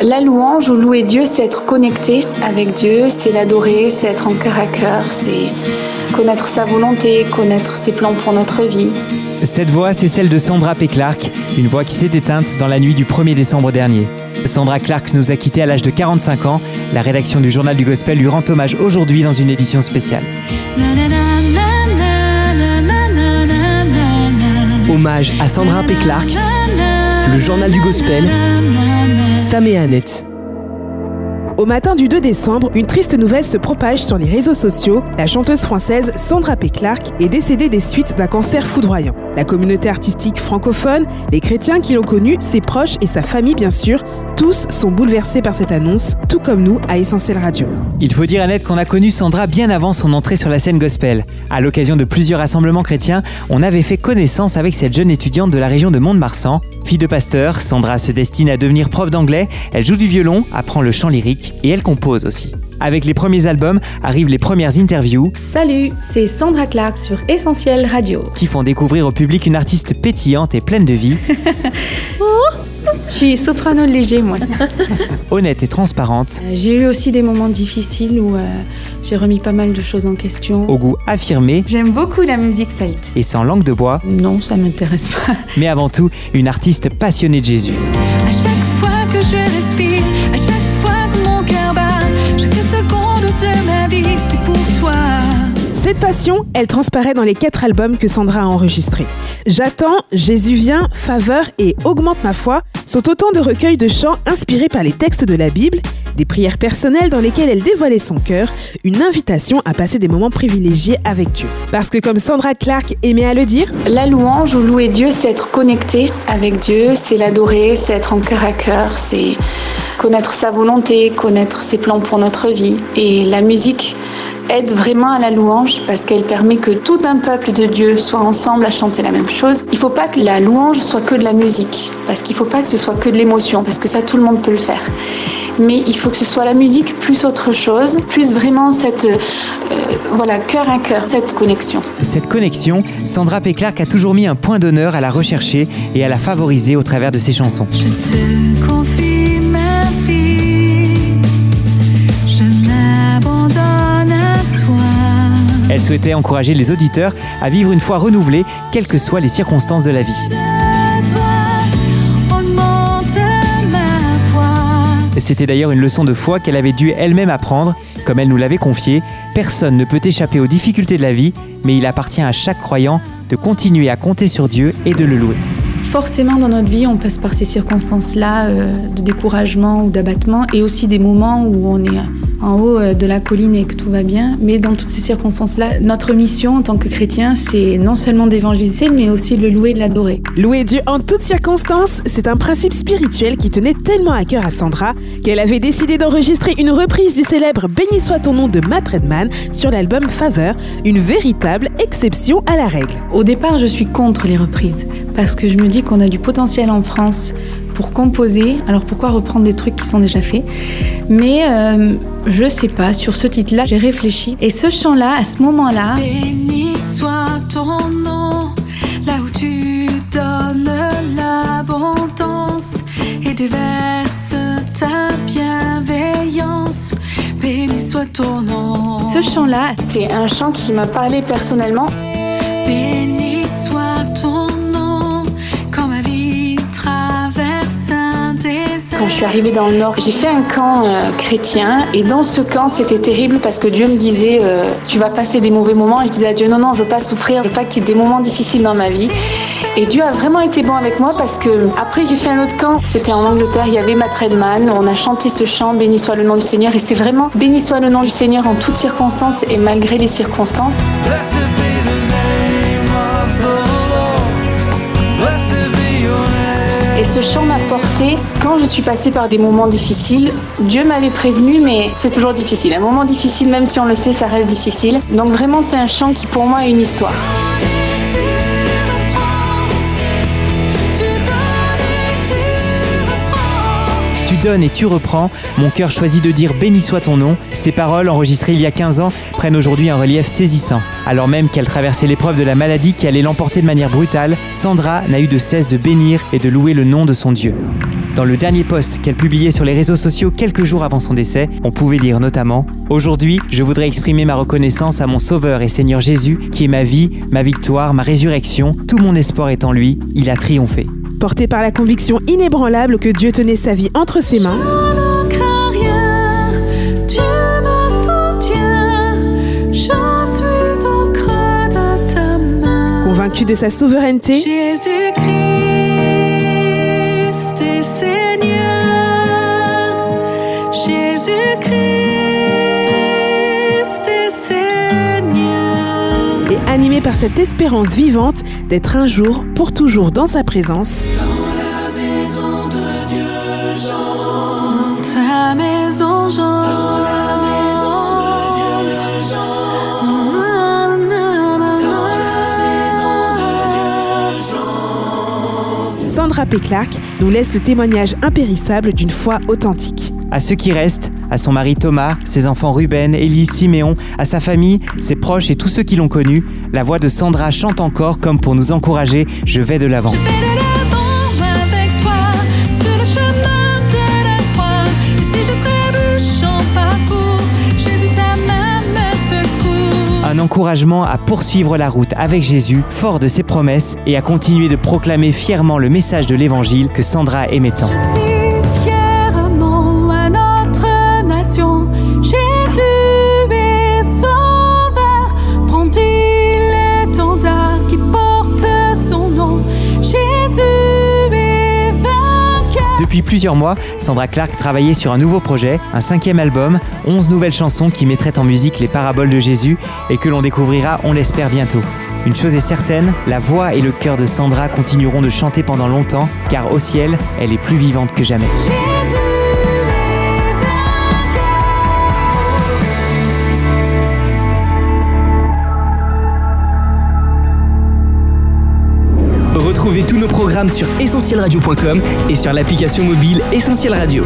La louange ou louer Dieu, c'est être connecté avec Dieu, c'est l'adorer, c'est être en cœur à cœur, c'est connaître sa volonté, connaître ses plans pour notre vie. Cette voix, c'est celle de Sandra P. Clark, une voix qui s'est éteinte dans la nuit du 1er décembre dernier. Sandra Clark nous a quittés à l'âge de 45 ans. La rédaction du Journal du Gospel lui rend hommage aujourd'hui dans une édition spéciale. Hommage à Sandra P. Clark, le Journal du Gospel, Sam et Annette. Au matin du 2 décembre, une triste nouvelle se propage sur les réseaux sociaux. La chanteuse française Sandra P. Clark est décédée des suites d'un cancer foudroyant. La communauté artistique francophone, les chrétiens qui l'ont connue, ses proches et sa famille bien sûr, tous sont bouleversés par cette annonce, tout comme nous à Essentiel Radio. Il faut dire Annette qu'on a connu Sandra bien avant son entrée sur la scène gospel. À l'occasion de plusieurs rassemblements chrétiens, on avait fait connaissance avec cette jeune étudiante de la région de Mont-de-Marsan. Fille de pasteur, Sandra se destine à devenir prof d'anglais, elle joue du violon, apprend le chant lyrique et elle compose aussi. Avec les premiers albums arrivent les premières interviews. Salut, c'est Sandra Clark sur Essentiel Radio. Qui font découvrir au public une artiste pétillante et pleine de vie. Je suis soprano léger, moi. Honnête et transparente. Euh, j'ai eu aussi des moments difficiles où euh, j'ai remis pas mal de choses en question. Au goût affirmé. J'aime beaucoup la musique celte. Et sans langue de bois. Non, ça m'intéresse pas. Mais avant tout, une artiste passionnée de Jésus. À chaque Cette passion, elle transparaît dans les quatre albums que Sandra a enregistrés. J'attends, Jésus vient, Faveur et Augmente ma foi sont autant de recueils de chants inspirés par les textes de la Bible, des prières personnelles dans lesquelles elle dévoilait son cœur, une invitation à passer des moments privilégiés avec Dieu. Parce que comme Sandra Clark aimait à le dire, La louange ou louer Dieu, c'est être connecté avec Dieu, c'est l'adorer, c'est être en cœur à cœur, c'est connaître sa volonté, connaître ses plans pour notre vie. Et la musique aide vraiment à la louange parce qu'elle permet que tout un peuple de Dieu soit ensemble à chanter la même chose. Il ne faut pas que la louange soit que de la musique parce qu'il ne faut pas que ce soit que de l'émotion parce que ça tout le monde peut le faire. Mais il faut que ce soit la musique plus autre chose, plus vraiment cette euh, voilà cœur à cœur, cette connexion. Cette connexion, Sandra P. Clark a toujours mis un point d'honneur à la rechercher et à la favoriser au travers de ses chansons. Je te confie ma vie, je m'abandonne à toi. Elle souhaitait encourager les auditeurs à vivre une foi renouvelée, quelles que soient les circonstances de la vie. C'était d'ailleurs une leçon de foi qu'elle avait dû elle-même apprendre, comme elle nous l'avait confié. Personne ne peut échapper aux difficultés de la vie, mais il appartient à chaque croyant de continuer à compter sur Dieu et de le louer. Forcément, dans notre vie, on passe par ces circonstances-là euh, de découragement ou d'abattement et aussi des moments où on est en haut euh, de la colline et que tout va bien. Mais dans toutes ces circonstances-là, notre mission en tant que chrétien, c'est non seulement d'évangéliser, mais aussi de le louer et de l'adorer. louer Dieu en toutes circonstances, c'est un principe spirituel qui tenait tellement à cœur à Sandra qu'elle avait décidé d'enregistrer une reprise du célèbre Béni soit ton nom de Matt Redman sur l'album Faveur, une véritable exception à la règle. Au départ, je suis contre les reprises parce que je me dis qu'on a du potentiel en France pour composer. Alors pourquoi reprendre des trucs qui sont déjà faits? Mais euh, je sais pas, sur ce titre-là, j'ai réfléchi. Et ce chant-là, à ce moment-là, Béni soit ton nom, là où tu donnes l'abondance et déverses ta bienveillance. Béni soit ton nom. ce chant-là, C'est un chant qui m'a parlé personnellement. Je suis arrivée dans le Nord, j'ai fait un camp euh, chrétien. Et dans ce camp c'était terrible parce que Dieu me disait euh, tu vas passer des mauvais moments. Et je disais à Dieu non non je veux pas souffrir, je veux pas qu'il y ait des moments difficiles dans ma vie. Et Dieu a vraiment été bon avec moi parce que après j'ai fait un autre camp, c'était en Angleterre, il y avait Matt Redman, on a chanté ce chant béni soit le nom du Seigneur. Et c'est vraiment béni soit le nom du Seigneur en toutes circonstances et malgré les circonstances. Ce chant m'a porté quand je suis passée par des moments difficiles. Dieu m'avait prévenu, mais c'est toujours difficile. Un moment difficile, même si on le sait, ça reste difficile. Donc vraiment, c'est un chant qui pour moi est une histoire. Tu donnes et tu reprends. Mon cœur choisit de dire béni soit ton nom. Ces paroles, enregistrées il y a 15 ans, prennent aujourd'hui un relief saisissant. Alors même qu'elle traversait l'épreuve de la maladie qui allait l'emporter de manière brutale, Sandra n'a eu de cesse de bénir et de louer le nom de son Dieu. Dans le dernier post qu'elle publiait sur les réseaux sociaux quelques jours avant son décès, on pouvait lire notamment Aujourd'hui, je voudrais exprimer ma reconnaissance à mon Sauveur et Seigneur Jésus, qui est ma vie, ma victoire, ma résurrection. Tout mon espoir est en lui. Il a triomphé. Porté par la conviction inébranlable que Dieu tenait sa vie entre ses mains, Ne crains rien, Dieu me soutient. Je suis au creux de ta main. convaincu de sa souveraineté, Jésus-Christ animé par cette espérance vivante d'être un jour, pour toujours dans sa présence, Dans ta maison, j'entre. Sandra P. Clark nous laisse le témoignage impérissable d'une foi authentique. À ceux qui restent, à son mari Thomas, ses enfants Ruben, Élise, Siméon, à sa famille, ses proches et tous ceux qui l'ont connue, la voix de Sandra chante encore comme pour nous encourager Je vais de l'avant. Un encouragement à poursuivre la route avec Jésus, fort de ses promesses, et à continuer de proclamer fièrement le message de l'Évangile que Sandra aimait tant. Depuis plusieurs mois, Sandra Clark travaillait sur un nouveau projet, un cinquième album, 11 nouvelles chansons qui mettraient en musique les paraboles de Jésus et que l'on découvrira, on l'espère, bientôt. Une chose est certaine, la voix et le cœur de Sandra continueront de chanter pendant longtemps, car au ciel, elle est plus vivante que jamais. Retrouvez tous nos programmes sur essentielradio.com et sur l'application mobile Essentiel Radio.